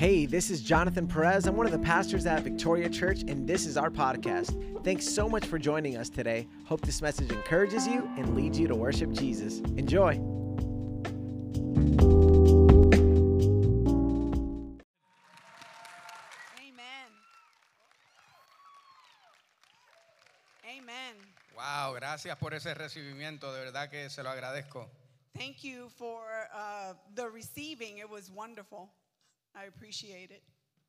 Hey, this is Jonathan Perez. I'm one of the pastors at Victoria Church, and this is our podcast. Thanks so much for joining us today. Hope this message encourages you and leads you to worship Jesus. Enjoy. Amen. Amen. Wow, gracias por ese recibimiento, de verdad que se lo agradezco. Thank you for uh, the receiving. It was wonderful. I appreciate it.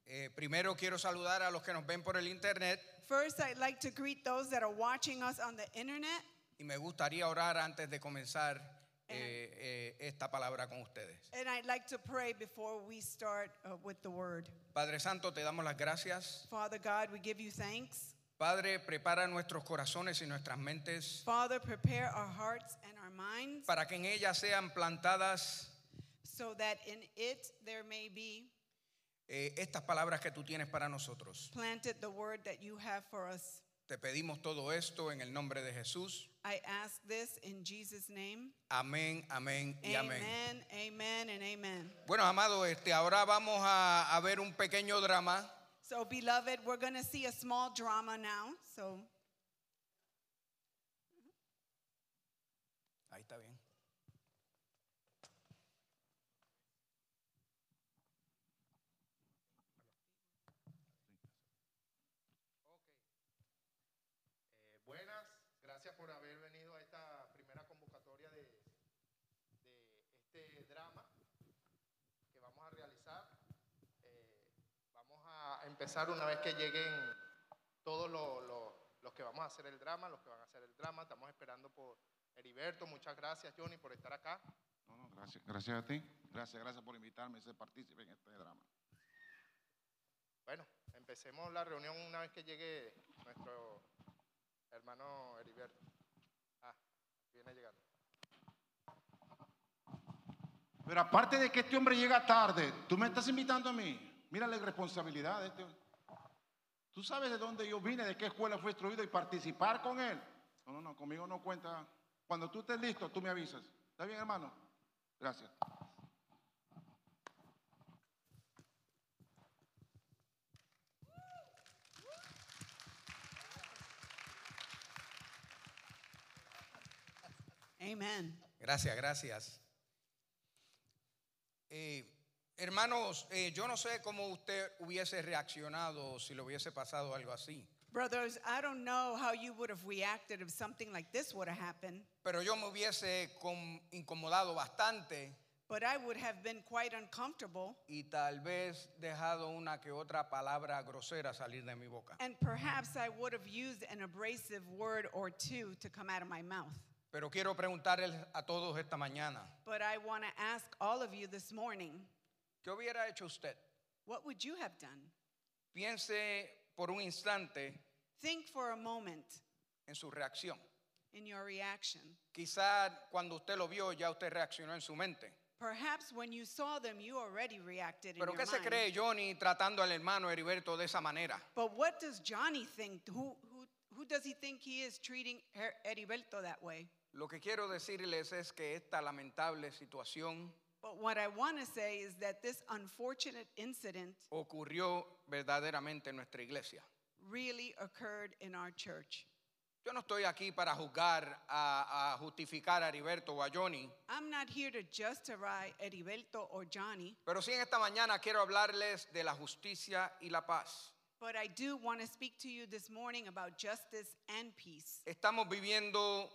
Eh, primero quiero saludar a los que nos ven por el internet First, I'd like to greet those that are watching us on the internet. y me gustaría orar antes de comenzar eh, eh, esta palabra con ustedes. And I'd like to pray before we start uh, with the word. Padre Santo, te damos las gracias. Father God, we give you thanks. Padre, prepara nuestros corazones y nuestras mentes Father, prepare our hearts and our minds para que en ellas sean plantadas so that in it there may be eh, estas palabras que tú tienes para nosotros. planted the word that you have for us. Te pedimos todo esto en el nombre de Jesús. I ask this in Jesus' name. Amén, amén y amén. Amen, amen, and amen. Bueno, amado, este, ahora vamos a, a ver un pequeño drama. So, beloved, we're going to see a small drama now. So, Ahí está bien. Eh, buenas, gracias por haber venido a esta primera convocatoria de, de este drama que vamos a realizar. Eh, vamos a empezar una vez que lleguen todos los, los- los que vamos a hacer el drama, los que van a hacer el drama. Estamos esperando por Heriberto. Muchas gracias, Johnny, por estar acá. No, no, gracias, gracias a ti. Gracias, gracias por invitarme a ser partícipe en este drama. Bueno, empecemos la reunión una vez que llegue nuestro hermano Heriberto. Viene llegando. Pero aparte de que este hombre llega tarde, tú me estás invitando a mí. Mira la irresponsabilidad de este. Tú sabes de dónde yo vine, de qué escuela fue instruido y participar con él. No, no, no, conmigo no cuenta. Cuando tú estés listo, tú me avisas. ¿Está bien, hermano? Gracias. Amen. Gracias, gracias. Eh, hermanos, eh, yo no sé cómo usted hubiese reaccionado si le hubiese pasado algo así, Brothers, I don't know how you would have reacted if something like this would have happened, pero yo me hubiese com- incomodado bastante but I would have been quite uncomfortable y tal vez dejado una que otra palabra grosera salir de mi boca. and perhaps I would have used an abrasive word or two to come out of my mouth. Pero quiero preguntarles a todos esta mañana, But I want to ask all of you this morning, ¿qué hubiera hecho usted? what would you have done? Piense por un instante Think for a moment en su reacción. in your reaction. Quizá cuando usted lo vio ya usted reaccionó en su mente. Perhaps when you saw them, you already reacted in Pero your ¿qué se mind. cree Johnny tratando al hermano Heriberto de esa manera? But what does Johnny think? Who, who, who does he think he is treating Her- Heriberto that way? Lo que quiero decirles es que esta lamentable situación But what I want to say is that this unfortunate incident ocurrió verdaderamente en nuestra iglesia. really occurred in our church. Yo no estoy aquí para juzgar, a, a justificar a Heriberto o a Johnny, I'm not here to justify Heriberto or Johnny, pero sí en esta mañana quiero hablarles de la justicia y la paz. but I do want to speak to you this morning about justice and peace. Estamos viviendo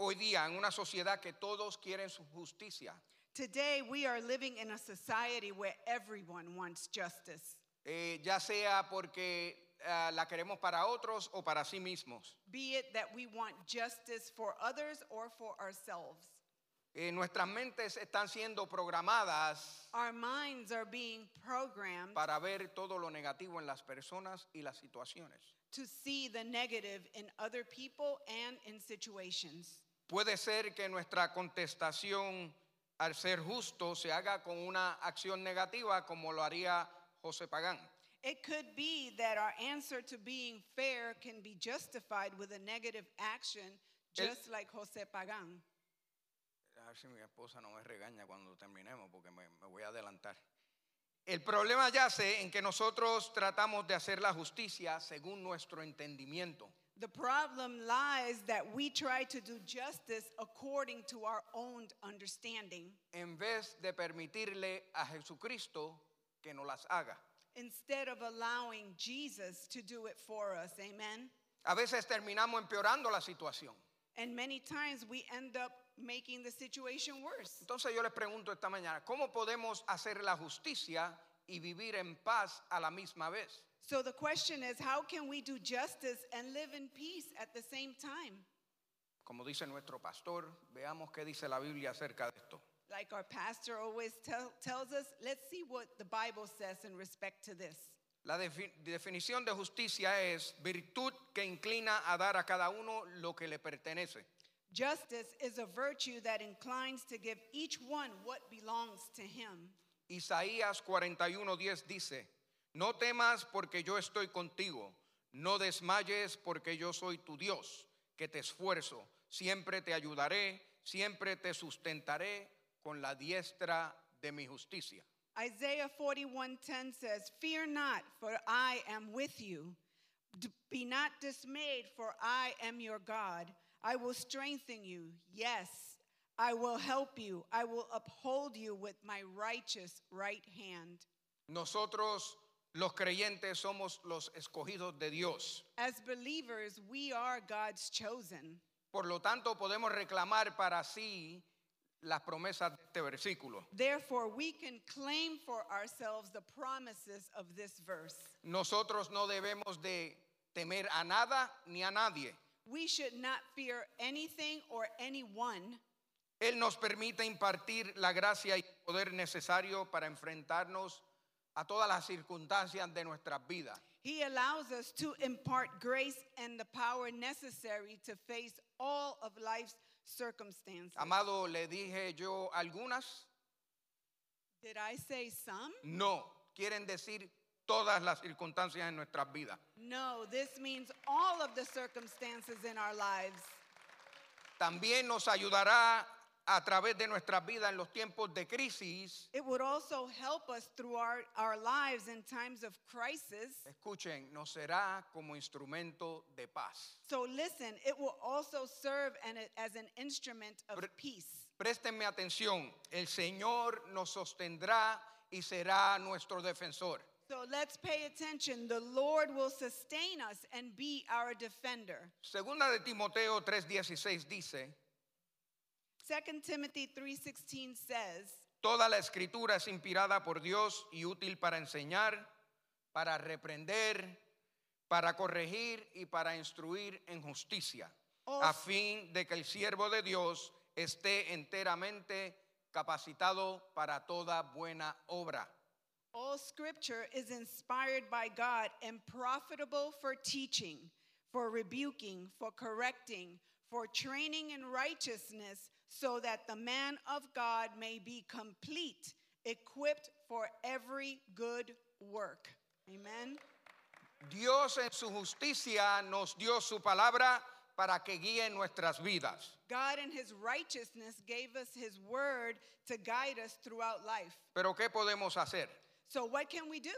hoy día en una sociedad que todos quieren su justicia. Today, we are living in a society where everyone wants justice, Eh, ya sea porque ah, la queremos para otros o para sí mismos. be it that we want justice for others or for ourselves. Eh, nuestras mentes están siendo programadas Our minds are being programmed para ver todo lo negativo en las personas y las situaciones. to see the negative in other people and in situations. Puede ser que nuestra contestación al ser justo se haga con una acción negativa como lo haría José Pagán. It could be that our answer to being fair can be justified with a negative action, El- just like José Pagan. A ver si mi esposa no me regaña cuando terminemos porque me, me voy a adelantar. El problema yace en que nosotros tratamos de hacer la justicia según nuestro entendimiento. The problem lies that we try to do justice according to our own understanding en vez de permitirle a Jesucristo que nos las haga. instead of allowing Jesus to do it for us. Amen. A veces terminamos empeorando la situación. And many times we end up making the situation worse. Entonces yo les pregunto esta mañana, ¿cómo podemos hacer la justicia y vivir en paz a la misma vez? So the question is how can we do justice and live in peace at the same time? Como dice nuestro pastor, veamos qué dice la Biblia acerca de esto. Like our pastor always tell, tells us, let's see what the Bible says in respect to this. La defi- definición de justicia es virtud que inclina a dar a cada uno lo que le pertenece. Justice is a virtue that inclines to give each one what belongs to him. Isaías 41:10 dice, no temas porque yo estoy contigo, no desmayes porque yo soy tu Dios, que te esfuerzo, siempre te ayudaré, siempre te sustentaré con la diestra de mi justicia. Isaiah 41:10 says, "Fear not, for I am with you. Be not dismayed, for I am your God. I will strengthen you. Yes, I will help you. I will uphold you with my righteous right hand." Nosotros los creyentes somos los escogidos de Dios. As believers, we are God's chosen. Por lo tanto, podemos reclamar para sí las promesas de este versículo. Therefore, we can claim for ourselves the promises of this verse. Nosotros no debemos de temer a nada ni a nadie. We should not fear anything or anyone. Él nos permite impartir la gracia y el poder necesario para enfrentarnos a todas las circunstancias de nuestras vidas. He allows us to impart grace and the power necessary to face all of life's circumstances. Amado, le dije yo algunas, Did I say some? no, quieren decir todas las circunstancias en nuestras vidas. No, this means all of the circumstances in our lives. También nos ayudará a través de nuestras vidas en los tiempos de crisis. It would also help us through our, our lives in times of crisis. Escuchen, nos será como instrumento de paz. So listen, it will also serve an, as an instrument of Pre- peace. Préstenme atención, el Señor nos sostendrá y será nuestro defensor. So let's pay attention. The Lord will sustain us and be our defender. Segunda de Timoteo 3:16 dice, 2 Timothy 3:16 says, Toda la escritura es inspirada por Dios y útil para enseñar, para reprender, para corregir y para instruir en justicia, Oh, a fin de que el siervo de Dios esté enteramente capacitado para toda buena obra. All scripture is inspired by God and profitable for teaching, for rebuking, for correcting, for training in righteousness, so that the man of God may be complete, equipped for every good work. Amen. Dios en su justicia nos dio su palabra para que guíe nuestras vidas. God in his righteousness gave us his word to guide us throughout life. Pero ¿qué podemos hacer? So, what can we do?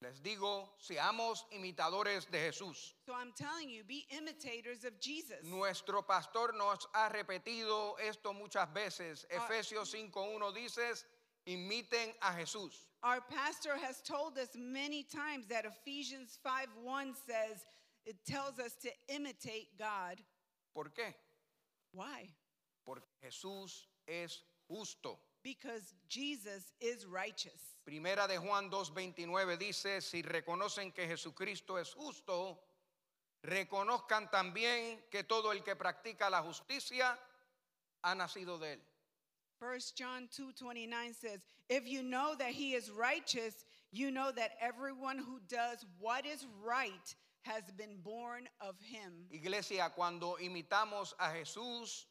Les digo, seamos imitadores de Jesús. So, I'm telling you, be imitators of Jesus. Nuestro pastor nos ha repetido esto muchas veces. Ah. Efesios 5.1 dice, imiten a Jesús. Our pastor has told us many times that Ephesians 5:1 says it tells us to imitate God. ¿Por qué? Why? Porque Jesús es justo. Because Jesus is righteous. Primera de Juan 2.29 dice, si reconocen que Jesucristo es justo, reconozcan también que todo el que practica la justicia ha nacido de él. 1 John 2:29 says, "If you know that he is righteous, you know that everyone who does what is right has been born of him." Iglesia, cuando imitamos a Jesús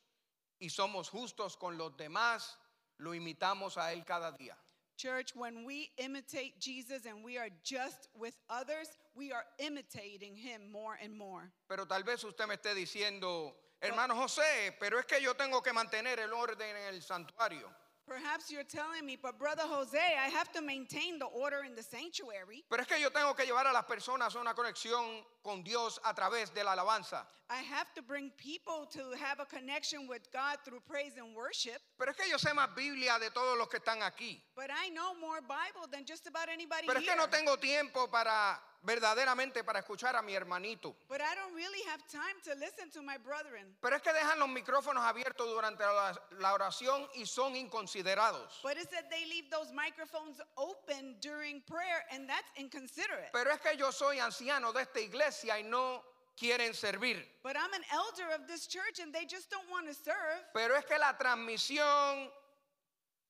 y somos justos con los demás, lo imitamos a Él cada día. Church, when we imitate Jesus and we are just with others, we are imitating him more and more. Pero tal vez usted me esté diciendo, hermano José, pero es que yo tengo que mantener el orden en el santuario. Perhaps you're telling me, but Brother Jose, I have to maintain the order in the sanctuary. Pero es que yo tengo que llevar a las personas a una conexión con Dios a través de la alabanza. I have to bring people to have a connection with God through praise and worship. Pero es que yo sé más Biblia de todos los que están aquí. But I know more Bible than just about anybody Pero es here. que no tengo tiempo para verdaderamente para escuchar a mi hermanito. But I don't really have time to listen to my brethren. Pero es que dejan los micrófonos abiertos durante la oración y son inconsiderados. But it said they leave those microphones open during prayer, and that's inconsiderate. Pero es que yo soy anciano de esta iglesia y no quieren servir. But I'm an elder of this church, and they just don't want to serve. Pero es que la transmisión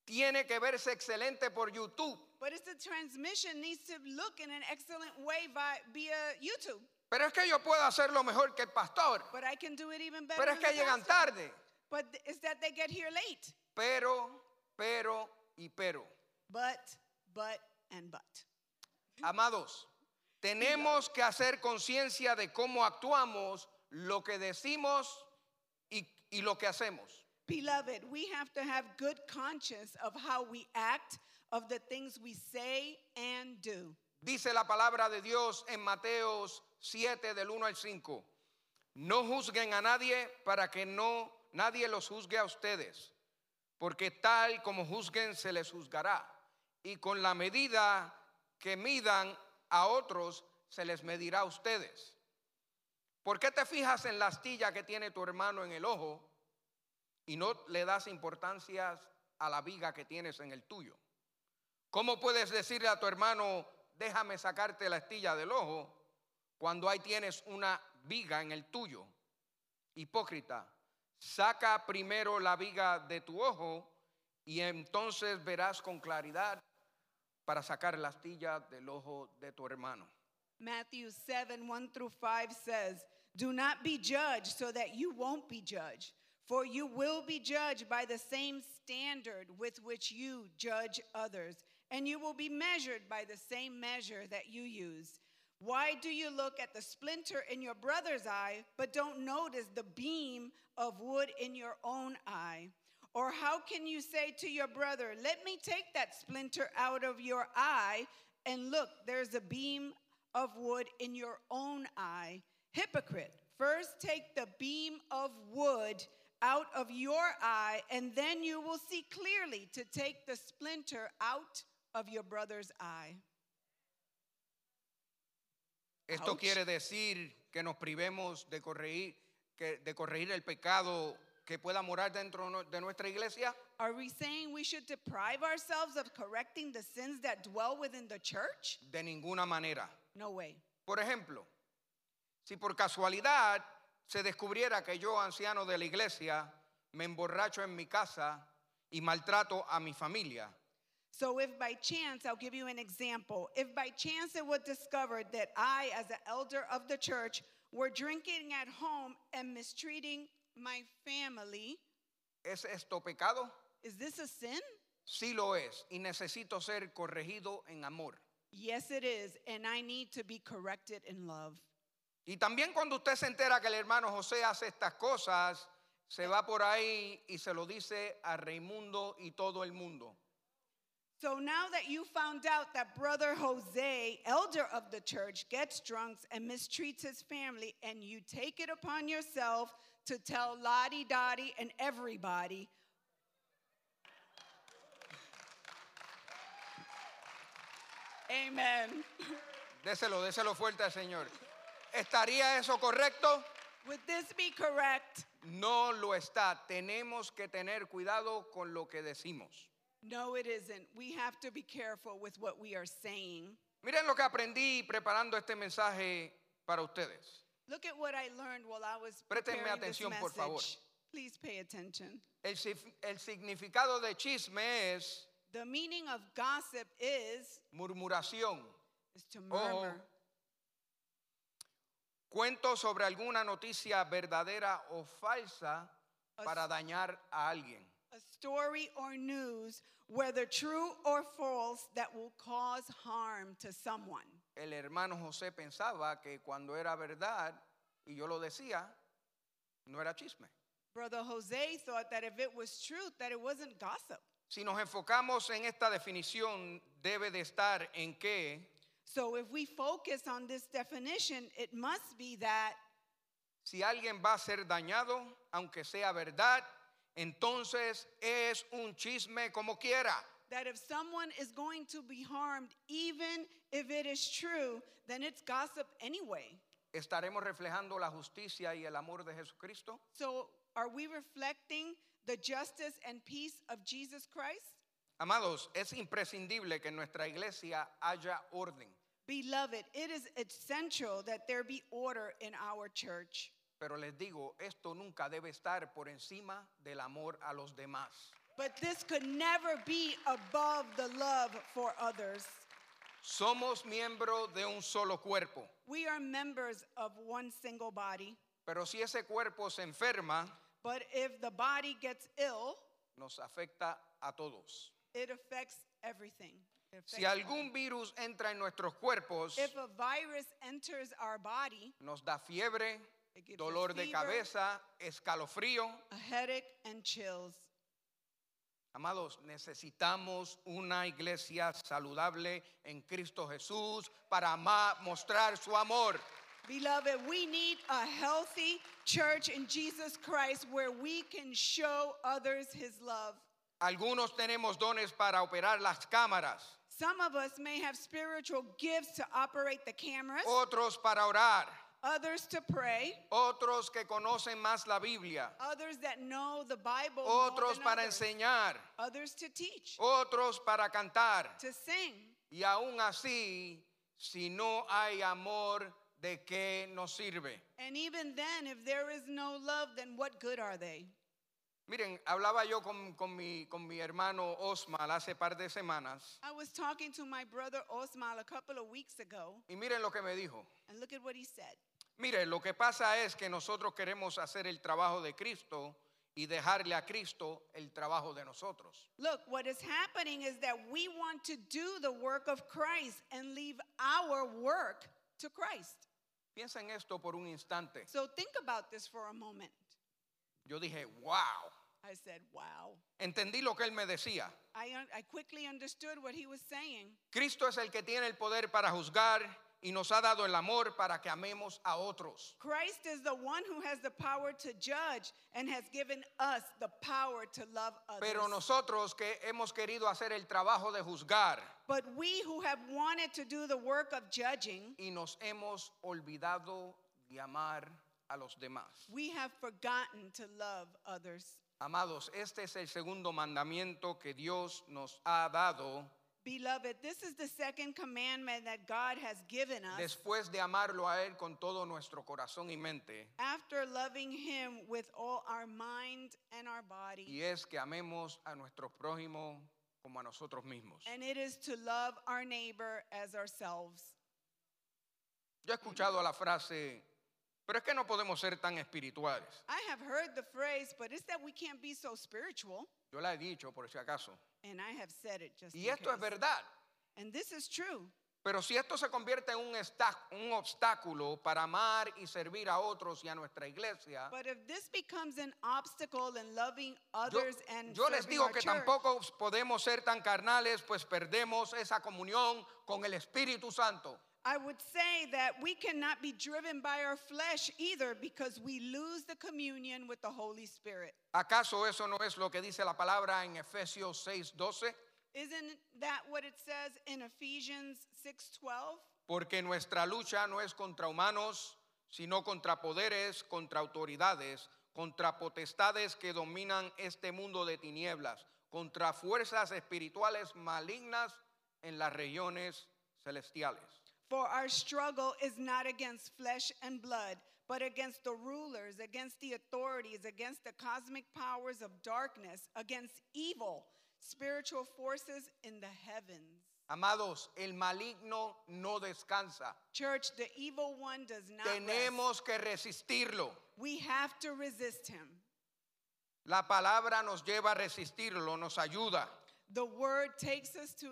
tiene que verse excelente por YouTube. But it's the transmission needs to look in an excellent way via, via YouTube. Pero es que yo puedo hacerlo mejor que el pastor. But I can do it even better. Pero es than que the llegan pastor. tarde. But it's that they get here late. Pero, pero y pero. But, but, and but. Amados, tenemos que hacer conciencia de cómo actuamos, lo que decimos y, y lo que hacemos. Beloved, we have to have good conscience of how we act, of the things we say and do. Dice la palabra de Dios en Mateos 7 del 1 al 5. No juzguen a nadie para que no nadie los juzgue a ustedes, porque tal como juzguen se les juzgará, y con la medida que midan a otros se les medirá a ustedes. ¿Por qué te fijas en la astilla que tiene tu hermano en el ojo y no le das importancia a la viga que tienes en el tuyo? ¿Cómo puedes decirle a tu hermano, déjame sacarte la astilla del ojo, cuando ahí tienes una viga en el tuyo? Hipócrita, saca primero la viga de tu ojo y entonces verás con claridad para sacar la astilla del ojo de tu hermano. Matthew 7 1 through 5 says, Do not be judged so that you won't be judged. For you will be judged by the same standard with which you judge others, and you will be measured by the same measure that you use. Why do you look at the splinter in your brother's eye, but don't notice the beam of wood in your own eye? Or how can you say to your brother, Let me take that splinter out of your eye, and look, there's a beam of wood in your own eye? Hypocrite, first take the beam of wood out of your eye, and then you will see clearly to take the splinter out of your brother's eye. Esto Ouch. quiere decir que nos privemos de corregir, que, de corregir el pecado que pueda morar dentro de nuestra iglesia. Are we saying we should deprive ourselves of correcting the sins that dwell within the church? De ninguna manera. No way. Por ejemplo, si por casualidad se descubriera que yo, anciano de la iglesia, me emborracho en mi casa y maltrato a mi familia, So, if by chance, I'll give you an example. If by chance it was discovered that I, as an elder of the church, were drinking at home and mistreating my family, ¿es esto pecado? is this a sin? Sí lo es y necesito ser corregido en amor. Yes, it is. And I need to be corrected in love. Y también cuando usted se entera que el hermano José hace estas cosas, se va por ahí y se lo dice a Raimundo y todo el mundo. So now that you found out that Brother Jose, elder of the church, gets drunk and mistreats his family, and you take it upon yourself to tell Lottie Dottie and everybody, Amen. Déselo, déselo fuerte al Señor. ¿Estaría eso correcto? Would this be correct? No lo está. Tenemos que tener cuidado con lo que decimos. No, it isn't. We have to be careful with what we are saying. Miren lo que aprendí preparando este mensaje para ustedes. Look at what I learned while I was preparing this atención, por favor. message. Please pay attention. El, sif- el significado de chisme es The meaning of gossip is murmuración. is to murmur. Cuento sobre alguna noticia verdadera o falsa para dañar a alguien. A story or news, whether true or false, that will cause harm to someone. El hermano José pensaba que cuando era verdad, y yo lo decía, no era chisme. Brother Jose thought that if it was truth, that it wasn't gossip. Si nos enfocamos en esta definición, debe de estar en que So if we focus on this definition, it must be that si alguien va a ser dañado, aunque sea verdad, entonces es un chisme como quiera. that if someone is going to be harmed, even if it is true, then it's gossip anyway. ¿Estaremos reflejando la justicia y el amor de Jesucristo? So are we reflecting the justice and peace of Jesus Christ? Amados, es imprescindible que en nuestra iglesia haya orden, Beloved, it is essential that there be order in our church. Pero les digo, esto nunca debe estar por encima del amor a los demás. But this could never be above the love for others. Somos miembros de un solo cuerpo, We are members of one single body, pero si ese cuerpo se enferma, but if the body gets ill, nos afecta a todos. it affects everything. It Si algún virus entra en nuestros cuerpos, If a virus enters our body, nos da fiebre, dolor de cabeza, escalofrío. a headache, and chills. Amados, necesitamos una iglesia saludable en Cristo Jesús para mostrar su amor. Beloved, we need a healthy church in Jesus Christ where we can show others his love. Algunos tenemos dones para operar las cámaras, Some of us may have spiritual gifts to operate the cameras, otros para orar, others to pray, otros que conocen más la Biblia, others that know the Bible, otros para others, enseñar, others to teach, otros para cantar. to sing. Y aún así, si no hay amor, ¿de qué nos sirve? And even then, if there is no love, then what good are they? Miren, hablaba yo con, con mi, con mi hermano Osmal hace par de semanas I was talking to my brother Osmal a couple of weeks ago, y miren lo que me dijo. and look at what he said. Mire, lo que pasa es que nosotros queremos hacer el trabajo de Cristo y dejarle a Cristo el trabajo de nosotros. Look, what is happening is that we want to do the work of Christ and leave our work to Christ. Piensa en esto por un instante. So think about this for a moment. Yo dije, wow. I said, wow. Entendí lo que él me decía. I, un- I quickly understood what he was saying. Cristo es el que tiene el poder para juzgar y nos ha dado el amor para que amemos a otros. Christ is the one who has the power to judge and has given us the power to love others. Pero nosotros que hemos querido hacer el trabajo de juzgar but we who have wanted to do the work of judging, y nos hemos olvidado de amar a los demás. we have forgotten to love others. Amados, este es el segundo mandamiento que Dios nos ha dado Beloved, this is the second commandment that God has given us después de amarlo a Él con todo nuestro corazón y mente. after loving Him with all our mind and our body. Y es que amemos a nuestro prójimo como a nosotros mismos. And it is to love our neighbor as ourselves. Yo he escuchado la frase, pero es que no podemos ser tan espirituales. I have heard the phrase, but it's that we can't be so spiritual. Yo la he dicho por si acaso. And I have said it just Y in esto es case. verdad. And this is true. Pero si esto se convierte en un, esta- un obstáculo para amar y servir a otros y a nuestra iglesia, But if this becomes an obstacle in loving yo, others and yo les serving digo our que church, tampoco podemos ser tan carnales, pues perdemos esa comunión con el Espíritu Santo. I would say that we cannot be driven by our flesh either because we lose the communion with the Holy Spirit. ¿Acaso eso no es lo que dice la palabra en Efesios 6:12? Isn't that what it says in Ephesians 6:12? Porque nuestra lucha no es contra humanos, sino contra poderes, contra autoridades, contra potestades que dominan este mundo de tinieblas, contra fuerzas espirituales malignas en las regiones celestiales. For our struggle is not against flesh and blood, but against the rulers, against the authorities, against the cosmic powers of darkness, against evil spiritual forces in the heavens. Amados, el maligno no descansa. Church, the evil one does not rest. Tenemos que resistirlo. We have to resist him. La palabra nos lleva a resistirlo, nos ayuda. The word takes us to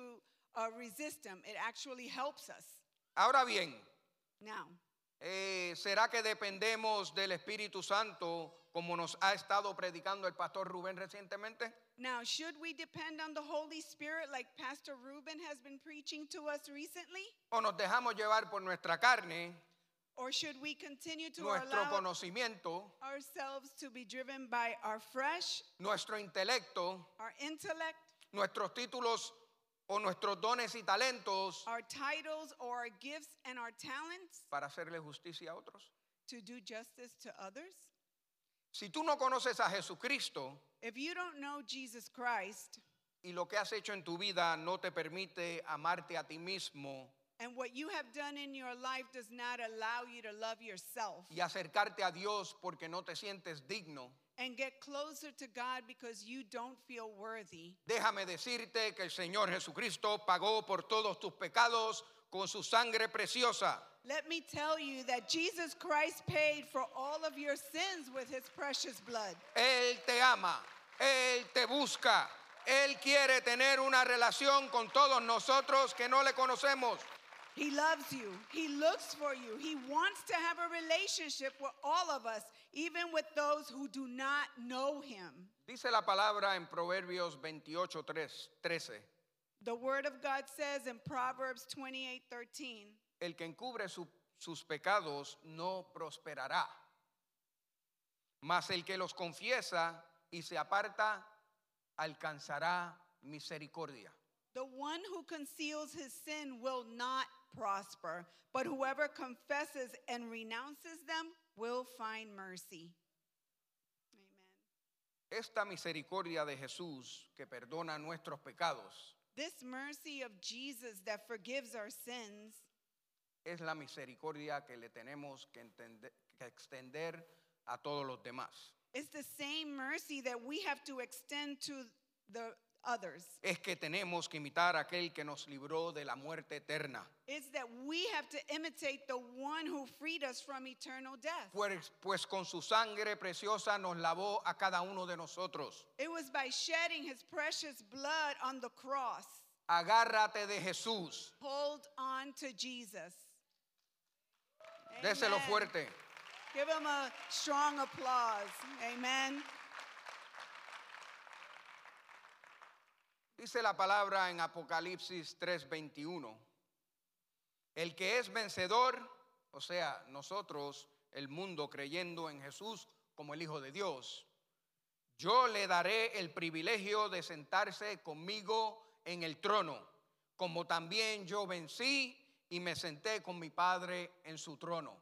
uh, resist him. It actually helps us. Ahora bien, Now, eh, ¿será que dependemos del Espíritu Santo como nos ha estado predicando el pastor Rubén recientemente? Now, should we depend on the Holy Spirit like Pastor Ruben has been preaching to us recently? ¿O nos dejamos llevar por nuestra carne, Or should we continue to nuestro conocimiento, ourselves to be driven by our flesh, nuestro intelecto, our intellect, nuestros títulos o nuestros dones y talentos our titles, or our gifts and our talents para hacerle justicia a otros? to do justice to others? Si tú no conoces a Jesucristo If you don't know Jesus Christ y lo que has hecho en tu vida no te permite amarte a ti mismo and what you have done in your life does not allow you to love yourself y acercarte a Dios porque no te sientes digno, and get closer to God because you don't feel worthy, déjame decirte que el Señor Jesucristo pagó por todos tus pecados con su sangre preciosa. let me tell you that Jesus Christ paid for all of your sins with his precious blood. Él te ama, Él te busca, Él quiere tener una relación con todos nosotros que no le conocemos. He loves you. He looks for you. He wants to have a relationship with all of us, even with those who do not know him. Dice la palabra en Proverbios 28, 13. The word of God says in Proverbs 28 13, El que encubre su- sus pecados no prosperará, mas el que los confiesa y se aparta alcanzará misericordia. the one who conceals his sin will not prosper, but whoever confesses and renounces them will find mercy. Amen. Esta misericordia de Jesús que perdona nuestros pecados This mercy of Jesus that forgives our sins es la misericordia que le tenemos que, entender- que extender a todos los demás. is the same mercy that we have to extend to the others. Es que tenemos que imitar a aquel que nos libró de la muerte eterna. It's that we have to imitate the one who freed us from eternal death. Pues, pues con su sangre preciosa nos lavó a cada uno de nosotros. It was by shedding his precious blood on the cross. Agárrate de Jesús. Hold on to Jesus. Déselo Amen. fuerte. Give him a strong applause. Amen. Dice la palabra en Apocalipsis 3:21. El que es vencedor, o sea, nosotros, el mundo creyendo en Jesús como el Hijo de Dios, yo le daré el privilegio de sentarse conmigo en el trono, como también yo vencí y me senté con mi Padre en su trono.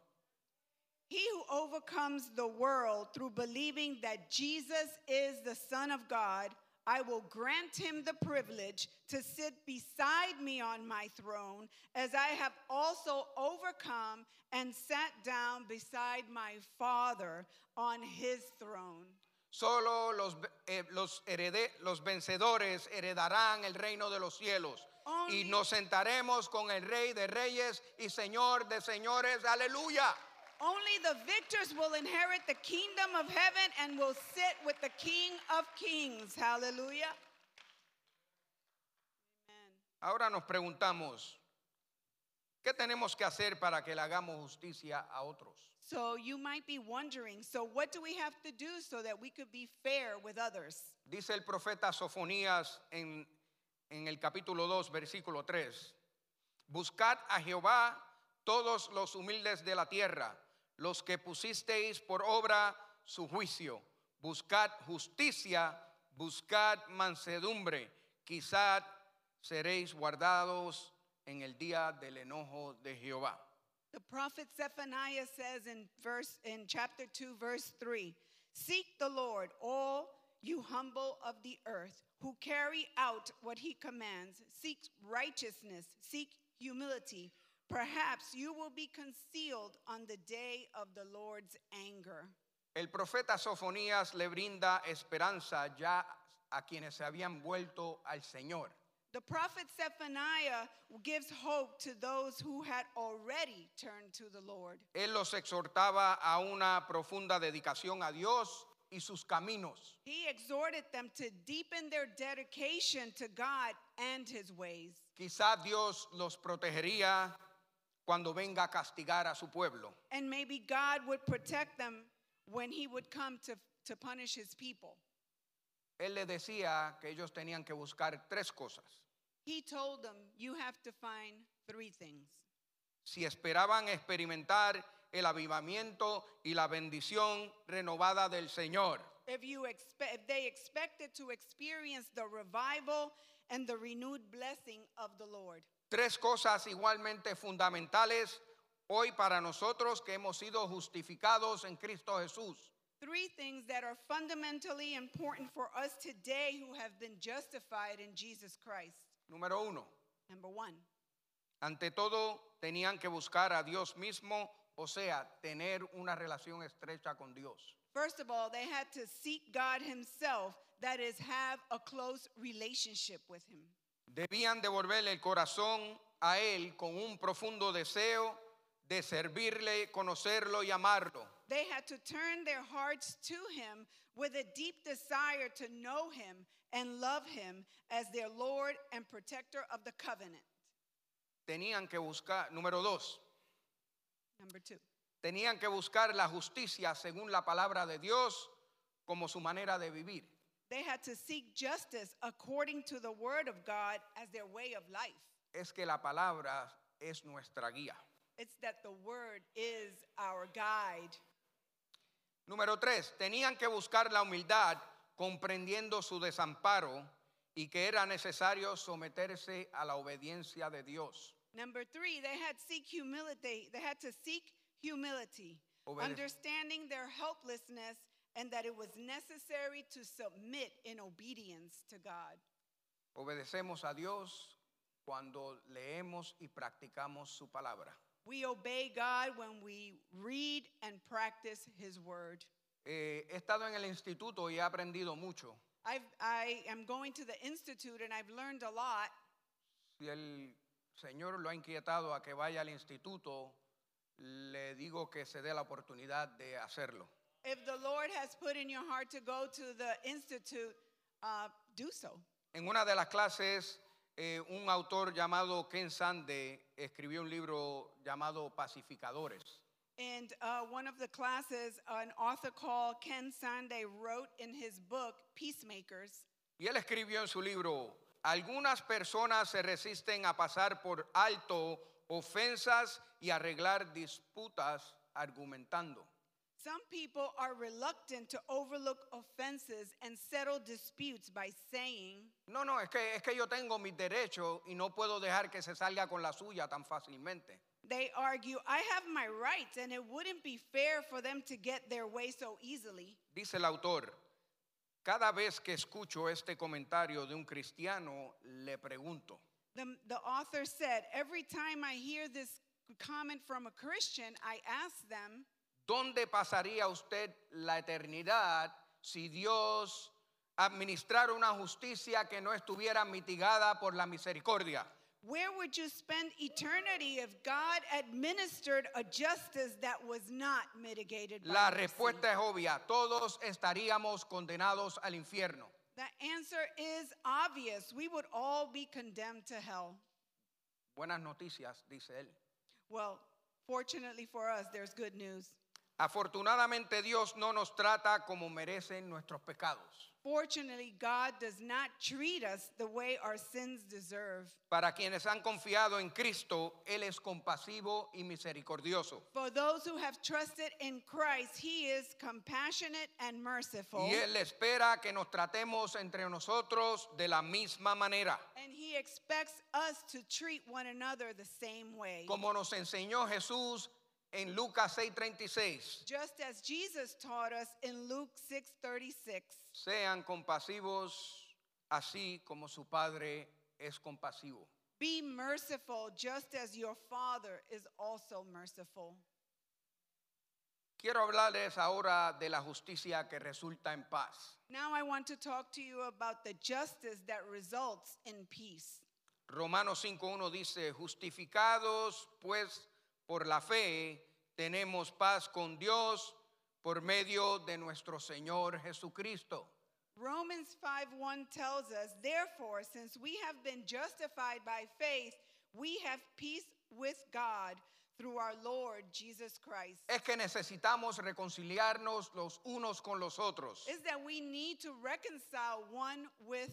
He who overcomes the world through believing that Jesus is the Son of God, I will grant him the privilege to sit beside me on my throne, as I have also overcome and sat down beside my Father on his throne. Solo los, eh, los, herede- los vencedores heredarán el reino de los cielos. Only- Y nos sentaremos con el Rey de Reyes y Señor de Señores. Aleluya. Only the victors will inherit the kingdom of heaven and will sit with the King of kings. Hallelujah. Amen. Ahora nos preguntamos, ¿qué tenemos que hacer para que le hagamos justicia a otros? So you might be wondering so, what do we have to do so that we could be fair with others? Dice el profeta Sofonías en, en el capítulo 2, versículo 3. Buscad a Jehová todos los humildes de la tierra, los que pusisteis por obra su juicio. Buscad justicia, buscad mansedumbre, quizá seréis guardados en el día del enojo de Jehová. The prophet Zephaniah says in verse in chapter 2 verse 3, "Seek the Lord, all you humble of the earth, who carry out what he commands. Seek righteousness, seek humility. Perhaps you will be concealed on the day of the Lord's anger." El profeta Sofonías le brinda esperanza ya a quienes se habían vuelto al Señor. The prophet Zephaniah gives hope to those who had already turned to the Lord. Él los exhortaba a una profunda dedicación a Dios y sus caminos. He exhorted them to deepen their dedication to God and his ways. Quizá Dios los protegería cuando venga a castigar a su pueblo. And maybe God would protect them when he would come to, to punish his people. Él les decía que ellos tenían que buscar tres cosas. He told them, You have to find three things. Si esperaban experimentar el avivamiento y la bendición renovada del Señor, If, you expect, if they expected to experience the revival and the renewed blessing of the Lord. Tres cosas igualmente fundamentales hoy para nosotros que hemos sido justificados en Cristo Jesús. Three things that are fundamentally important for us today who have been justified in Jesus Christ. Número uno, Number one, ante todo tenían que buscar a Dios mismo, o sea, tener una relación estrecha con Dios. first of all, they had to seek God Himself, that is, have a close relationship with Him. Debían devolverle el corazón a Él con un profundo deseo de servirle, conocerlo y amarlo. They had to turn their hearts to Him with a deep desire to know Him and love Him as their Lord and protector of the covenant. Tenían que buscar, número dos, Number two, tenían que buscar la justicia según la palabra de Dios como su manera de vivir. They had to seek justice according to the Word of God as their way of life. Es que la palabra es nuestra guía. It's that the Word is our guide. Número tres, tenían que buscar la humildad comprendiendo su desamparo y que era necesario someterse a la obediencia de Dios. Number three, they had seek humility. They had to seek humility, Obede- understanding their helplessness and that it was necessary to submit in obedience to God. Obedecemos a Dios cuando leemos y practicamos su palabra. We obey God when we read and practice His Word. Eh, he estado en el instituto y he aprendido mucho. I've, I am going to the Institute and I've learned a lot. Si el Señor lo ha inquietado a que vaya al instituto, le digo que se dé la oportunidad de hacerlo. If the Lord has put in your heart to go to the Institute, uh, do so. En una de las clases, eh, un autor llamado Ken Sande escribió un libro llamado Pacificadores. And uh, one of the classes, an author called Ken Sande wrote in his book, Peacemakers. Y él escribió en su libro, algunas personas se resisten a pasar por alto ofensas y arreglar disputas argumentando. Some people are reluctant to overlook offenses and settle disputes by saying, No, no, es que, es que yo tengo mis derechos y no puedo dejar que se salga con la suya tan fácilmente. they argue, I have my rights, and it wouldn't be fair for them to get their way so easily. Dice el autor, cada vez que escucho este comentario de un cristiano, le pregunto, The, the author said, Every time I hear this comment from a Christian, I ask them, ¿dónde pasaría usted la eternidad si Dios administrara una justicia que no estuviera mitigada por la misericordia? Where would you spend eternity if God administered a justice that was not mitigated by La mercy? respuesta es obvia, todos estaríamos condenados al infierno. The answer is obvious. We would all be condemned to hell. Buenas noticias, dice él. Well, fortunately for us, there's good news. Afortunadamente Dios no nos trata como merecen nuestros pecados. Fortunately, God does not treat us the way our sins deserve. Para quienes han confiado en Cristo, Él es compasivo y misericordioso. For those who have trusted in Christ, He is compassionate and merciful. Y Él espera que nos tratemos entre nosotros de la misma manera. And He expects us to treat one another the same way. Como nos enseñó Jesús en Lucas 6:36. Just as Jesus taught us in Luke 6:36. Sean compasivos así como su Padre es compasivo. Be merciful just as your Father is also merciful. Quiero hablarles ahora de la justicia que resulta en paz. Now I want to talk to you about the justice that results in peace. Romanos 5.1 dice, justificados pues por la fe, tenemos paz con Dios por medio de nuestro Señor Jesucristo. Romans 5:1 tells us, therefore, since we have been justified by faith, we have peace with God through our Lord Jesus Christ es que necesitamos reconciliarnos los unos con los otros. is that we need to reconcile one with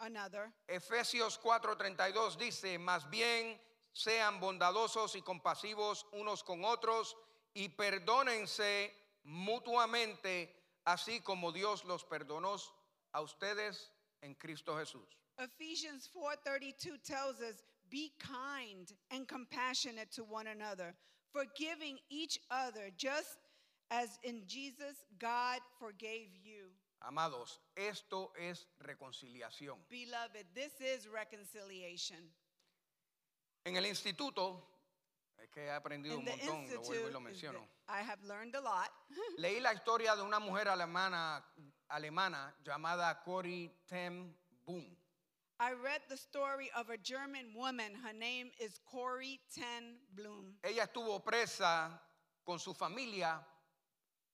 another. Efesios 4:32 dice, más bien sean bondadosos y compasivos unos con otros y perdónense mutuamente, así como Dios los perdonó a ustedes en Cristo Jesús. Ephesians 4:32 tells us, "Be kind and compassionate to one another, forgiving each other just as in Jesus God forgave you." Amados, esto es reconciliación. Beloved, this is reconciliation. En el instituto, es que he aprendido In un the montón, lo vuelvo y institute, lo menciono. I have learned a lot. Leí la historia de una mujer alemana, alemana llamada Corrie ten Boom. I read the story of a German woman. Her name is Corrie ten Bloom. Ella estuvo presa con su familia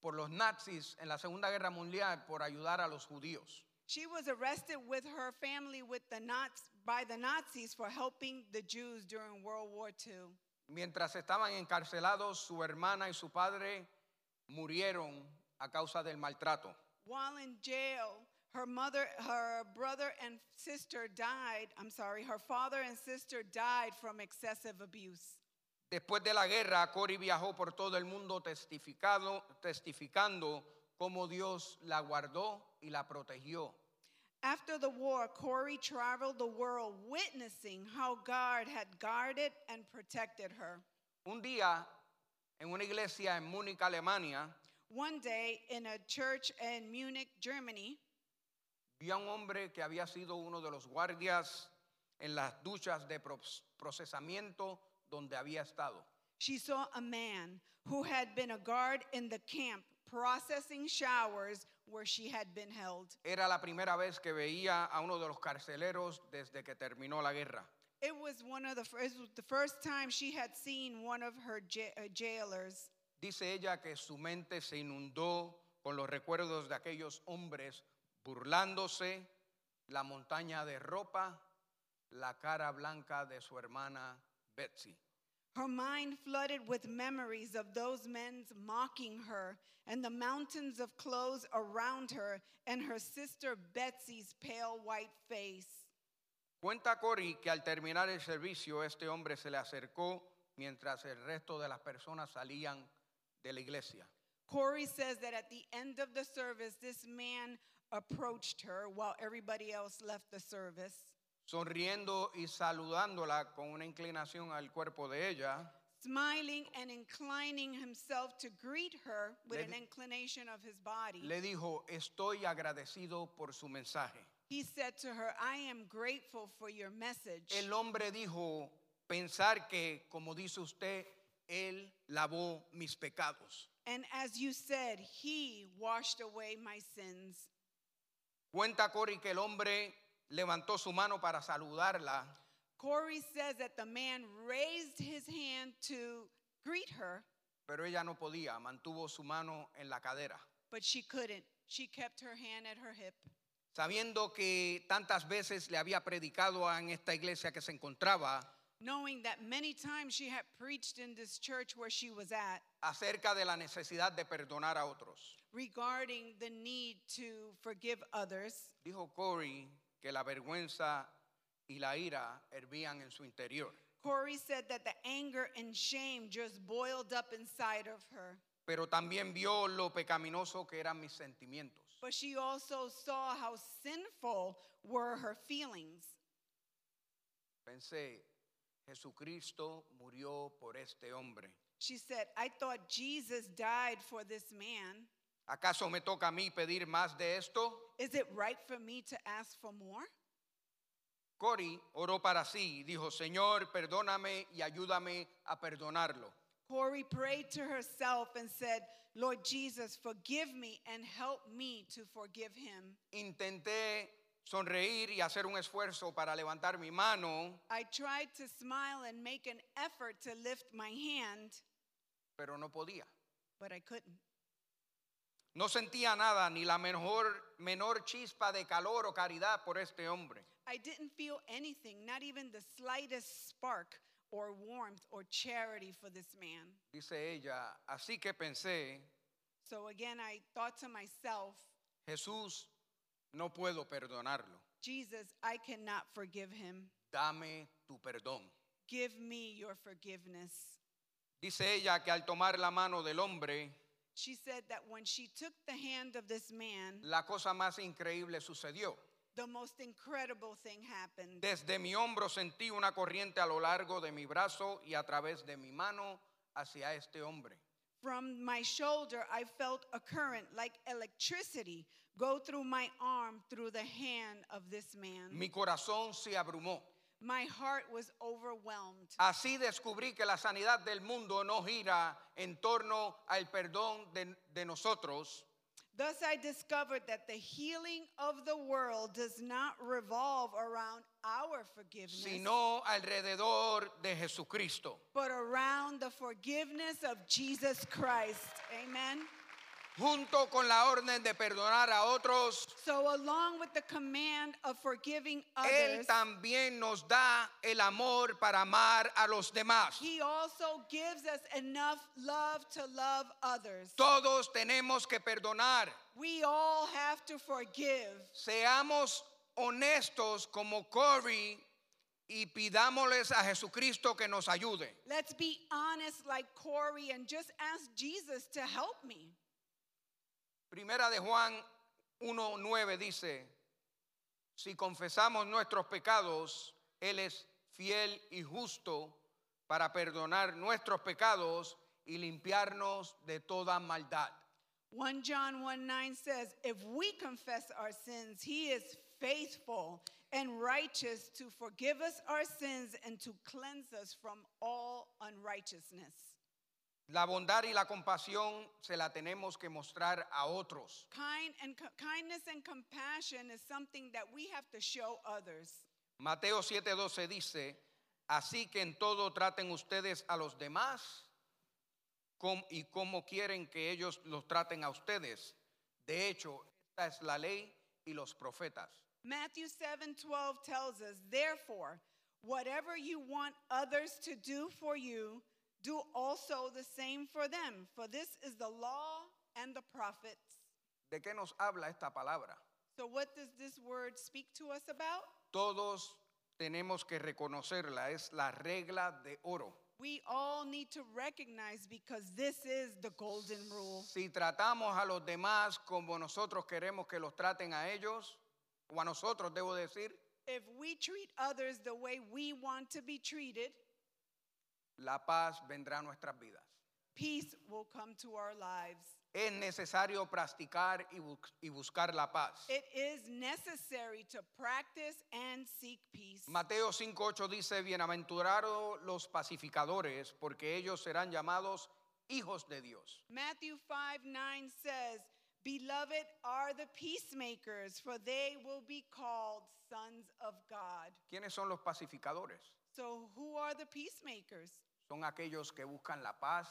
por los nazis en la Segunda Guerra Mundial por ayudar a los judíos. She was arrested with her family with the Naz- by the Nazis for helping the Jews during World War II. Mientras estaban encarcelados, su hermana y su padre murieron a causa del maltrato. While in jail, her mother, her brother and sister died. I'm sorry, her father and sister died from excessive abuse. Después de la guerra, Cori viajó por todo el mundo testificado, testificando cómo Dios la guardó y la protegió. After the war, Corey traveled the world witnessing how God had guarded and protected her. Un día, en una iglesia en Múnich, Alemania, One day in a church in Munich, Germany, a un hombre que había sido uno de los guardias en las duchas de procesamiento donde había estado. she saw a man who had been a guard in the camp processing showers where she had been held. Era la primera vez que veía a uno de los carceleros desde que terminó la guerra. It was one of the first, the first time she had seen one of her uh, jailers. Dice ella que su mente se inundó con los recuerdos de aquellos hombres burlándose, la montaña de ropa, la cara blanca de su hermana Betsy. Her mind flooded with memories of those men mocking her and the mountains of clothes around her and her sister Betsy's pale white face. Cuenta Cory que al terminar el servicio este hombre se le acercó mientras el resto de las personas salían de la iglesia. Corey says that at the end of the service, this man approached her while everybody else left the service. Sonriendo y saludándola con una inclinación al cuerpo de ella, Smiling and inclining himself to greet her with Le an inclination of his body, le dijo, estoy agradecido por su mensaje. he said to her, I am grateful for your message. El hombre dijo, pensar que, como dice usted, él lavó mis pecados. And as you said, he washed away my sins. Cuenta Cory que el hombre levantó su mano para saludarla, Corey says that the man raised his hand to greet her, pero ella no podía, mantuvo su mano en la cadera. but she couldn't. She kept her hand at her hip. Sabiendo que tantas veces le había predicado en esta iglesia que se encontraba Knowing that many times she had preached in this church where she was at acerca de la necesidad de perdonar a otros. regarding the need to forgive others, Dijo Cory que la vergüenza y la ira hervían en su interior, Corey said that the anger and shame just boiled up inside of her. pero también vio lo pecaminoso que eran mis sentimientos. But she also saw how sinful were her feelings. Pensé, Jesucristo murió por este hombre. She said, I thought Jesus died for this man. ¿Acaso me toca a mí pedir más de esto? Is it right for me to ask for more? Cory oró para sí y dijo, Señor, perdóname y ayúdame a perdonarlo. Corey prayed to herself and said, Lord Jesus, forgive me and help me to forgive him. Intenté sonreír y hacer un esfuerzo para levantar mi mano, I tried to smile and make an effort to lift my hand, pero no podía. but I couldn't. No sentía nada, ni la mejor, menor chispa de calor o caridad por este hombre. I didn't feel anything, not even the slightest spark or warmth or charity for this man. Dice ella, así que pensé, So again, I thought to myself, Jesús, no puedo perdonarlo. Jesus, I cannot forgive him. Dame tu perdón. Give me your forgiveness. Dice ella que al tomar la mano del hombre, She said that when she took the hand of this man, la cosa más increíble sucedió. the most incredible thing happened. Desde mi hombro sentí una corriente a lo largo de mi brazo y a través de mi mano hacia este hombre. From my shoulder, I felt a current like electricity go through my arm through the hand of this man. Mi corazón se abrumó. My heart was overwhelmed. Así descubrí que la sanidad del mundo no gira en torno al perdón de, de nosotros, Thus, I discovered that the healing of the world does not revolve around our forgiveness, sino alrededor de Jesucristo. but around the forgiveness of Jesus Christ. Amen. Junto con la orden de perdonar a otros, So, along with the command of forgiving Él others, también nos da el amor para amar a los demás. He also gives us enough love to love others. Todos tenemos que perdonar. We all have to forgive. Seamos honestos como Corey y pidámosles a Jesucristo que nos ayude. Let's be honest like Corey and just ask Jesus to help me. Primera de Juan 1.9 dice, si confesamos nuestros pecados, Él es fiel y justo para perdonar nuestros pecados y limpiarnos de toda maldad. 1 John 1 9 says, If we confess our sins, he is faithful and righteous to forgive us our sins and to cleanse us from all unrighteousness. La bondad y la compasión se la tenemos que mostrar a otros. Kind and kindness and compassion is something that we have to show others. Mateo 7:12 dice, así que en todo traten ustedes a los demás com- y como quieren que ellos los traten a ustedes. De hecho, esta es la ley y los profetas. Matthew 7 12 tells us, Therefore, whatever you want others to do for you, do also the same for them. For this is the law and the prophets. ¿De qué nos habla esta palabra? So, what does this word speak to us about? Todos tenemos que reconocerla, es la regla de oro. We all need to recognize because this is the golden rule. Si tratamos a los demás como nosotros queremos que los traten a ellos, o a nosotros debo decir, If we treat others the way we want to be treated, la paz vendrá a nuestras vidas. peace will come to our lives. Es necesario practicar y, bus- y buscar la paz. It is necessary to practice and seek peace. Mateo 5.8 dice, bienaventurados los pacificadores, porque ellos serán llamados hijos de Dios. Matthew 5 9 says, Beloved are the peacemakers, for they will be called sons of God. ¿Quiénes son los pacificadores? So, who are the peacemakers? Son aquellos que buscan la paz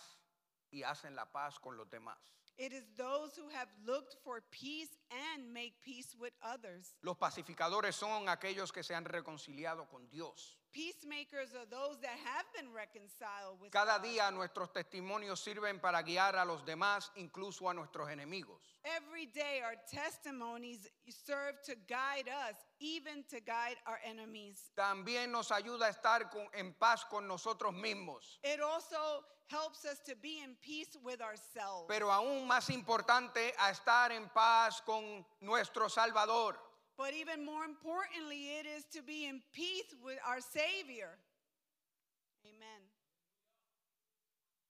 y hacen la paz con los demás. It is those who have looked for peace and make peace with others. Los pacificadores son aquellos que se han reconciliado con Dios. Peacemakers are those that have been reconciled with Cada día nuestros testimonios sirven para guiar a los demás, incluso a nuestros enemigos. Every day, our testimonies serve to guide us, even to guide our enemies. También nos ayuda a estar con- en paz con nosotros mismos. It also helps us to be in peace with ourselves. Pero aún más importante, a estar en paz con nuestro Salvador. But even more importantly, it is to be in peace with our Savior. Amen.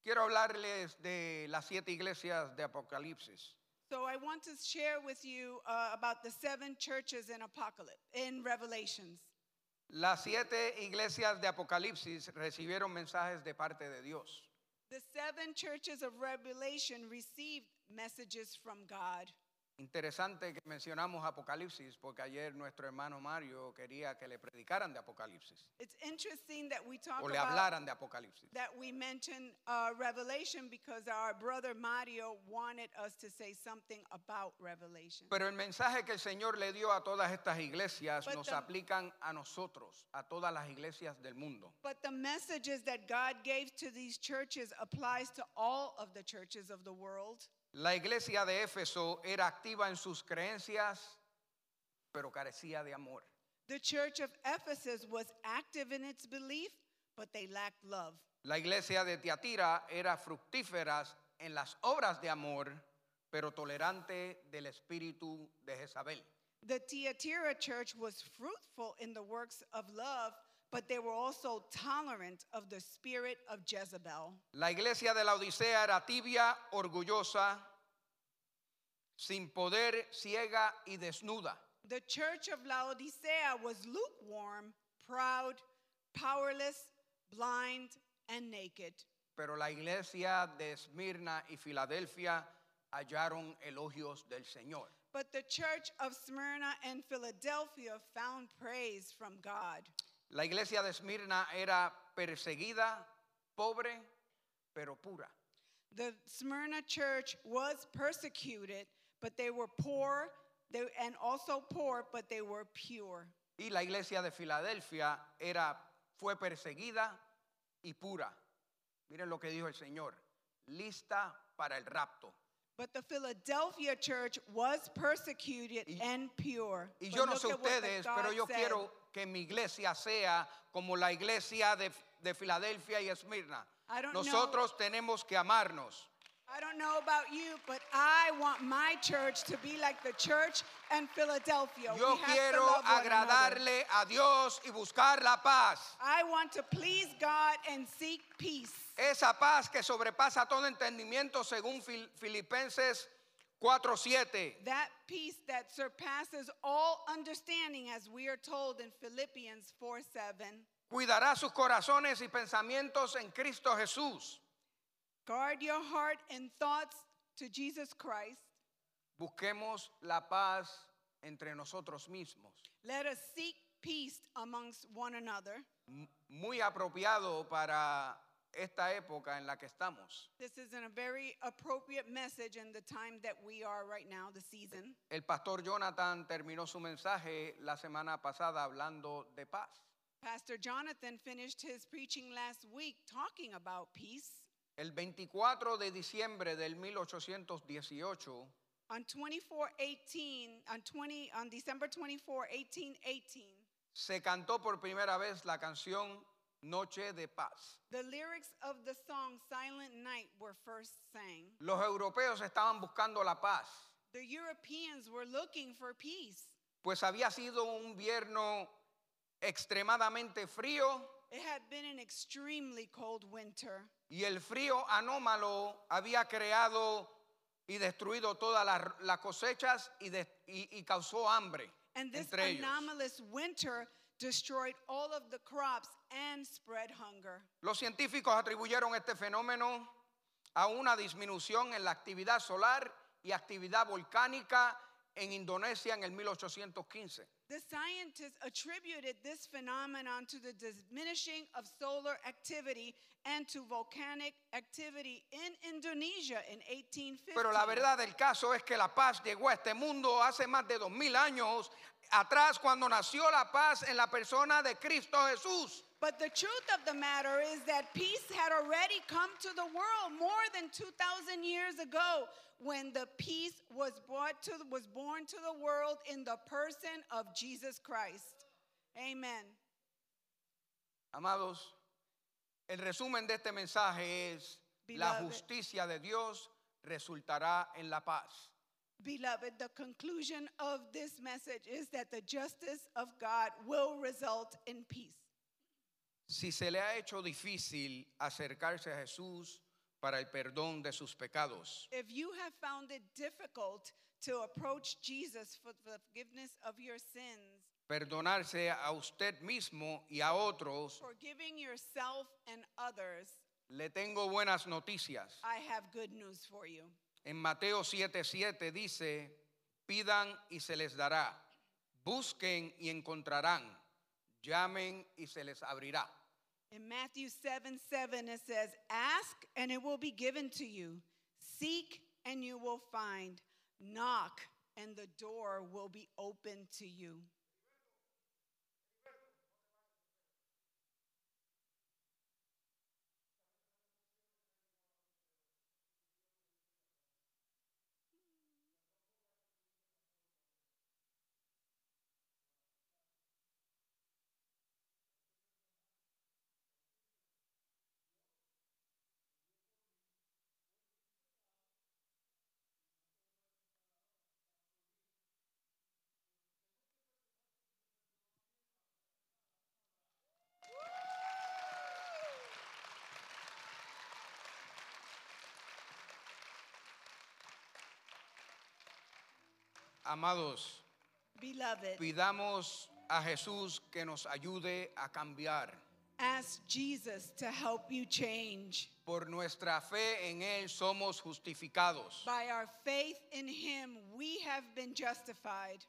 Quiero hablarles de las siete iglesias de Apocalipsis. So I want to share with you uh, about the seven churches in Apocalypse, in Revelations. Las siete iglesias de Apocalipsis recibieron mensajes de parte de Dios. The seven churches of Revelation received messages from God. Interesante que mencionamos Apocalipsis porque ayer nuestro hermano Mario quería que le predicaran de Apocalipsis It's interesting that we talk o le about hablaran de Apocalipsis. that we mention uh, Revelation because our brother Mario wanted us to say something about Revelation. Pero el mensaje que el Señor le dio a todas estas iglesias But nos the- aplican a nosotros, a todas las iglesias del mundo. But the messages that God gave to these churches applies to all of the churches of the world. La iglesia de Éfeso era activa en sus creencias, pero carecía de amor. The church of Ephesus was active in its belief, but they lacked love. La iglesia de Tiatira era fructífera en las obras de amor, pero tolerante del espíritu de Jezabel. The Thyatira church was fruitful in the works of love, but they were also tolerant of the spirit of Jezebel. La iglesia de la Odisea era tibia, orgullosa, sin poder, ciega y desnuda. The church of Laodicea was lukewarm, proud, powerless, blind, and naked. Pero la iglesia de Esmirna y Filadelfia hallaron elogios del Señor. But the church of Smyrna and Philadelphia found praise from God. La iglesia de Esmirna era perseguida, pobre, pero pura. The Smyrna church was persecuted, but they were poor, they, and also poor, but they were pure. Y la iglesia de Filadelfia era, fue perseguida y pura. Miren lo que dijo el Señor, lista para el rapto. But the Philadelphia church was persecuted Y- and pure. Y But yo no sé ustedes, pero yo said. quiero que mi iglesia sea como la iglesia de, de Filadelfia y Esmirna. I don't know- Nosotros tenemos que amarnos. I don't know about you, but I want my church to be like the church in Philadelphia. Yo we quiero agradarle a Dios y buscar la paz. I want to please God and seek peace. Esa paz que sobrepasa todo entendimiento según Fil- Filipenses 4:7. That peace that surpasses all understanding, as we are told in Philippians 4 7. Cuidará sus corazones y pensamientos en Cristo Jesús. Guard your heart and thoughts to Jesus Christ. Busquemos la paz entre nosotros mismos. Let us seek peace amongst one another. Muy apropiado para esta época en la que estamos. This is a very appropriate message in the time that we are right now, the season. El pastor Jonathan terminó su mensaje la semana pasada hablando de paz. Pastor Jonathan finished his preaching last week talking about peace. El 24 de diciembre del 1818, On 2418, on 20, on December 24, 1818, se cantó por primera vez la canción Noche de Paz. the lyrics of the song Silent Night were first sang. Los europeos estaban buscando la paz, The Europeans were looking for peace. pues había sido un invierno extremadamente frío It had been an extremely cold winter, y el frío anómalo había creado y destruido todas las, las cosechas y, de- y- y causó hambre and this entre ellos. anomalous winter destroyed all of the crops and spread hunger. Los científicos atribuyeron este fenómeno a una disminución en la actividad solar y actividad volcánica en Indonesia en el 1815. The scientists attributed this phenomenon to the diminishing of solar activity and to volcanic activity in Indonesia in 1850. Pero la verdad del caso es que la paz llegó a este mundo hace más de dos mil años atrás cuando nació la paz en la persona de Cristo Jesús. But the truth of the matter is that peace had already come to the world more than 2,000 years ago when the peace was brought to was born to the world in the person of Jesus Christ. Amen. Amados, el resumen de este mensaje es la justicia de Dios resultará en la paz. Beloved, the conclusion of this message is that the justice of God will result in peace. Si se le ha hecho difícil acercarse a Jesús para el perdón de sus pecados, If you have found it difficult to approach Jesus for the forgiveness of your sins, perdonarse a usted mismo y a otros, forgiving yourself and others, le tengo buenas noticias. I have good news for you. En Mateo 7:7 dice, Pidan y se les dará. Busquen y encontrarán. Llamen y se les abrirá. In Matthew 7 7, it says, Ask and it will be given to you. Seek and you will find. Knock and the door will be open to you. Amados, Beloved, pidamos a Jesús que nos ayude a cambiar. ask Jesus to help you change. Por nuestra fe en Él somos justificados. By our faith in Him, we have been justified.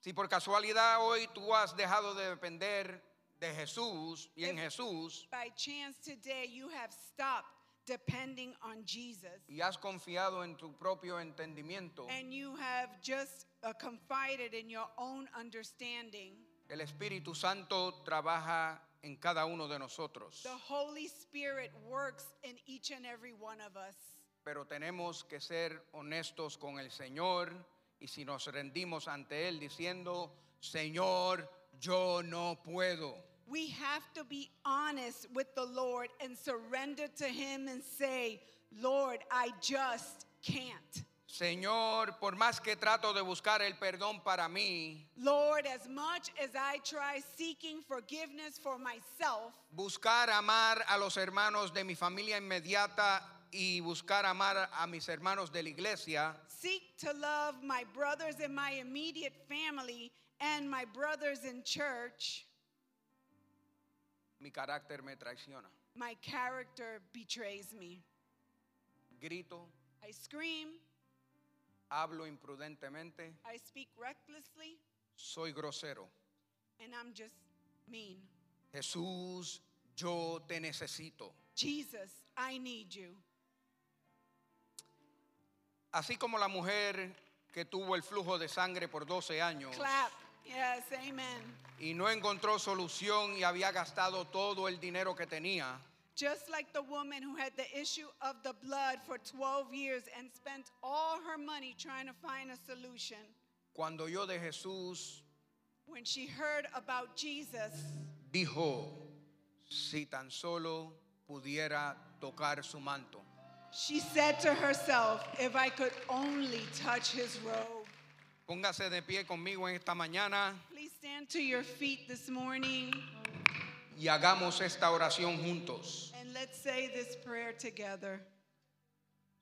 Si por casualidad hoy tú has dejado de depender de Jesús y en Jesús By chance today, you have stopped depending on Jesus. y has confiado en tu propio entendimiento, and you have just uh, confided in your own understanding, el Espíritu Santo trabaja en cada uno de nosotros. the Holy Spirit works in each and every one of us. Pero tenemos que ser honestos con el Señor y si nos rendimos ante Él diciendo, Señor, yo no puedo. We have to be honest with the Lord and surrender to Him and say, Lord, I just can't. Señor, por más que trato de buscar el perdón para mí, Lord, as much as I try seeking forgiveness for myself, buscar amar a los hermanos de mi familia inmediata y buscar amar a mis hermanos de la iglesia, seek to love my brothers in my immediate family and my brothers in church, mi carácter me traiciona. my character betrays me. Grito, I scream, hablo imprudentemente, I speak recklessly, soy grosero. and I'm just mean. Jesús, yo te necesito. Jesus, I need you. Así como la mujer que tuvo el flujo de sangre por 12 años Clap. Yes, amen. y no encontró solución y había gastado todo el dinero que tenía, Just like the woman who had the issue of the blood for 12 years and spent all her money trying to find a solution, cuando oyó de Jesús, when she heard about Jesus, dijo, si tan solo pudiera tocar su manto. she said to herself, If I could only touch his robe. Póngase de pie conmigo en esta mañana Please stand to your feet this morning y hagamos esta oración juntos. and let's say this prayer together.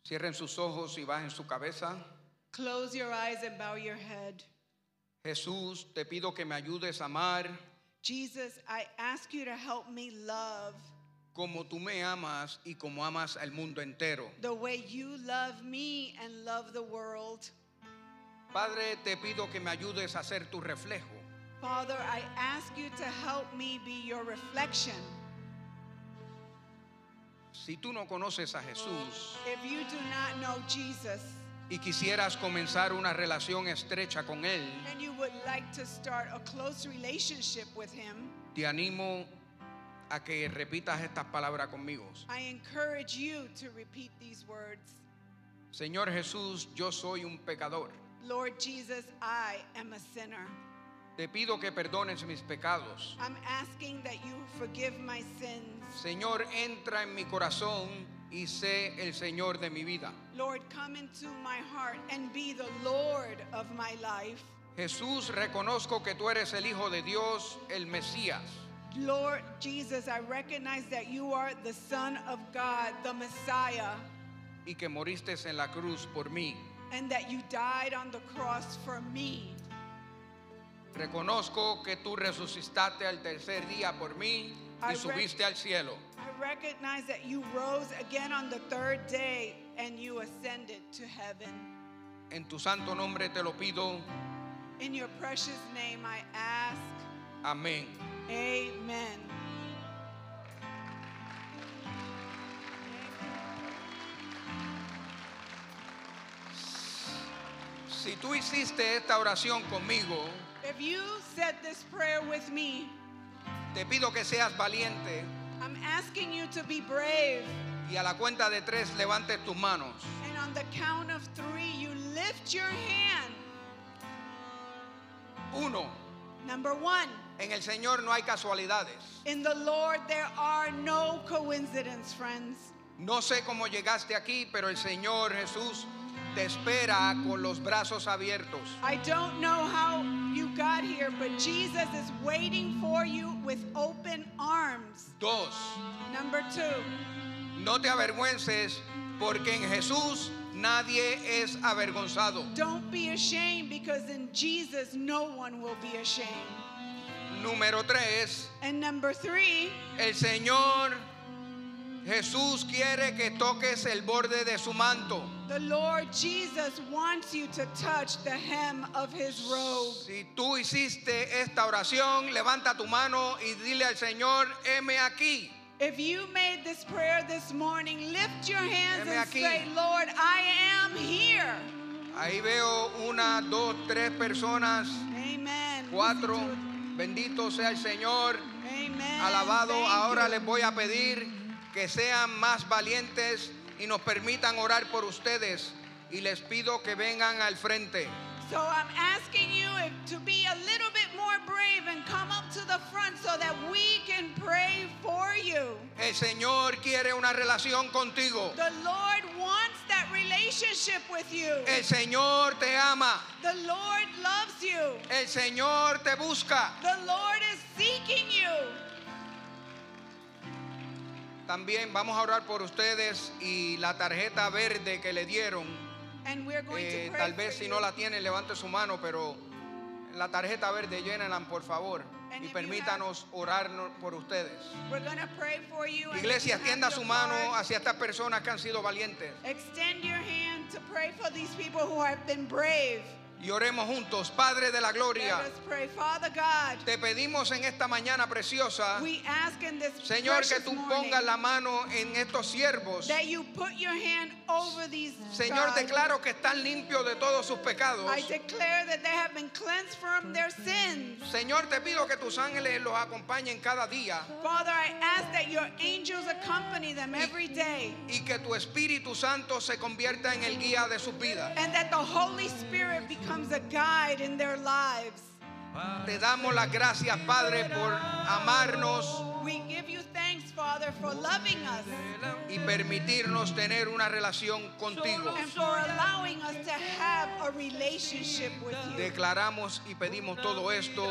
Cierren sus ojos y bajen su cabeza. Close your eyes and bow your head. Jesús, te pido que me ayudes a amar Jesus, I ask you to help me love como tú me amas y como amas al mundo entero. the way you love me and love the world. Padre, te pido que me ayudes a ser tu reflejo. Father, I ask you to help me be your reflection. Si tú no conoces a Jesús If you do not know Jesus y quisieras comenzar una relación estrecha con Él, and you would like to start a close relationship with him, te animo a que repitas estas palabras conmigo. I encourage you to repeat these words. Señor Jesús, yo soy un pecador. Lord Jesus, I am a sinner. Te pido que perdones mis pecados. I'm asking that you forgive my sins. Señor, entra en mi corazón y sé el Señor de mi vida. Lord, come into my heart and be the Lord of my life. Jesús, reconozco que tú eres el Hijo de Dios, el Mesías. Lord Jesus, I recognize that you are the Son of God, the Messiah, y que moriste en la cruz por mí. And that you died on the cross for me. Reconozco que tú resucitaste al tercer día por mí I subiste al cielo. I recognize that you rose again on the third day and you ascended to heaven. En tu santo nombre te lo pido. In your precious name I ask. Amén. Amen. Si tú hiciste esta oración conmigo, If you said this prayer with me, te pido que seas valiente I'm asking you to be brave. y a la cuenta de tres levantes tus manos. And on the count of three, you lift your hand. Uno, Number one, en el Señor no hay casualidades. in the Lord there are no coincidence, friends. No sé cómo llegaste aquí, pero el Señor Jesús te espera con los brazos abiertos. I don't know how you got here, but Jesus is waiting for you with open arms. Dos, Number two, no te avergüences porque en Jesús nadie es avergonzado. don't be ashamed because in Jesus no one will be ashamed. Número tres, And number three, el Señor Jesús quiere que toques el borde de su manto. The Lord Jesus wants you to touch the hem of his robe. Si tú hiciste esta oración, levanta tu mano y dile al Señor, heme aquí. If you made this prayer this morning, lift your hands Heme and aquí. say, Lord, I am here. Ahí veo una, dos, tres personas, Amen. cuatro. Bendito sea el Señor. Amen. Alabado. Thank Ahora you. les voy a pedir que sean más valientes y nos permitan orar por ustedes. Y les pido que vengan al frente. So I'm asking you if, to be a little bit more brave and come up to the front so that we can pray for you. El Señor quiere una relación contigo. The Lord wants that relationship with you. El Señor te ama. The Lord loves you. El Señor te busca. The Lord is seeking you. También vamos a orar por ustedes y la tarjeta verde que le dieron. And we're going eh, to pray tal vez si no la tienen, levante su mano, pero la tarjeta verde llénenla por favor And y permítanos orar no- por ustedes. Iglesia, have extienda su mano card, hacia estas personas que han sido valientes Extend your hand to pray for these people who have been brave. Y oremos juntos. Padre de la gloria, pray. God, te pedimos en esta mañana preciosa, Señor, que tú pongas la mano en estos siervos. that you put your hand over these Señor, declaro que están limpios de todos sus pecados. Señor, te pido que tus ángeles los acompañen cada día Father, I ask that your angels accompany them every day y que tu Espíritu Santo se convierta en el guía de sus vidas. and that the Holy Spirit becomes a guide in their lives. Te damos las gracias, Padre, por amarnos We give you thanks, Father, for loving us y permitirnos tener una relación contigo. and for allowing us to have a relationship with you. Declaramos y pedimos todo esto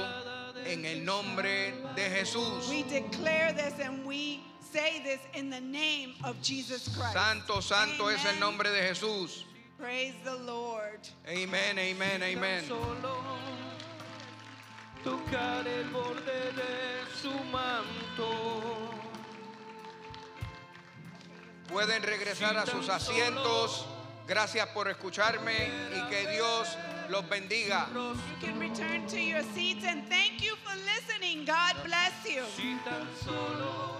en el nombre de Jesús. We declare this and we say this in the name of Jesus Christ. Santo, santo es el nombre de Jesús. Praise the Lord. Amén, amén, amén. solo tocar el borde de su manto. Pueden regresar a sus asientos. Gracias por escucharme y que Dios los bendiga. You can return to your seats and thank you for listening. God bless you. Solo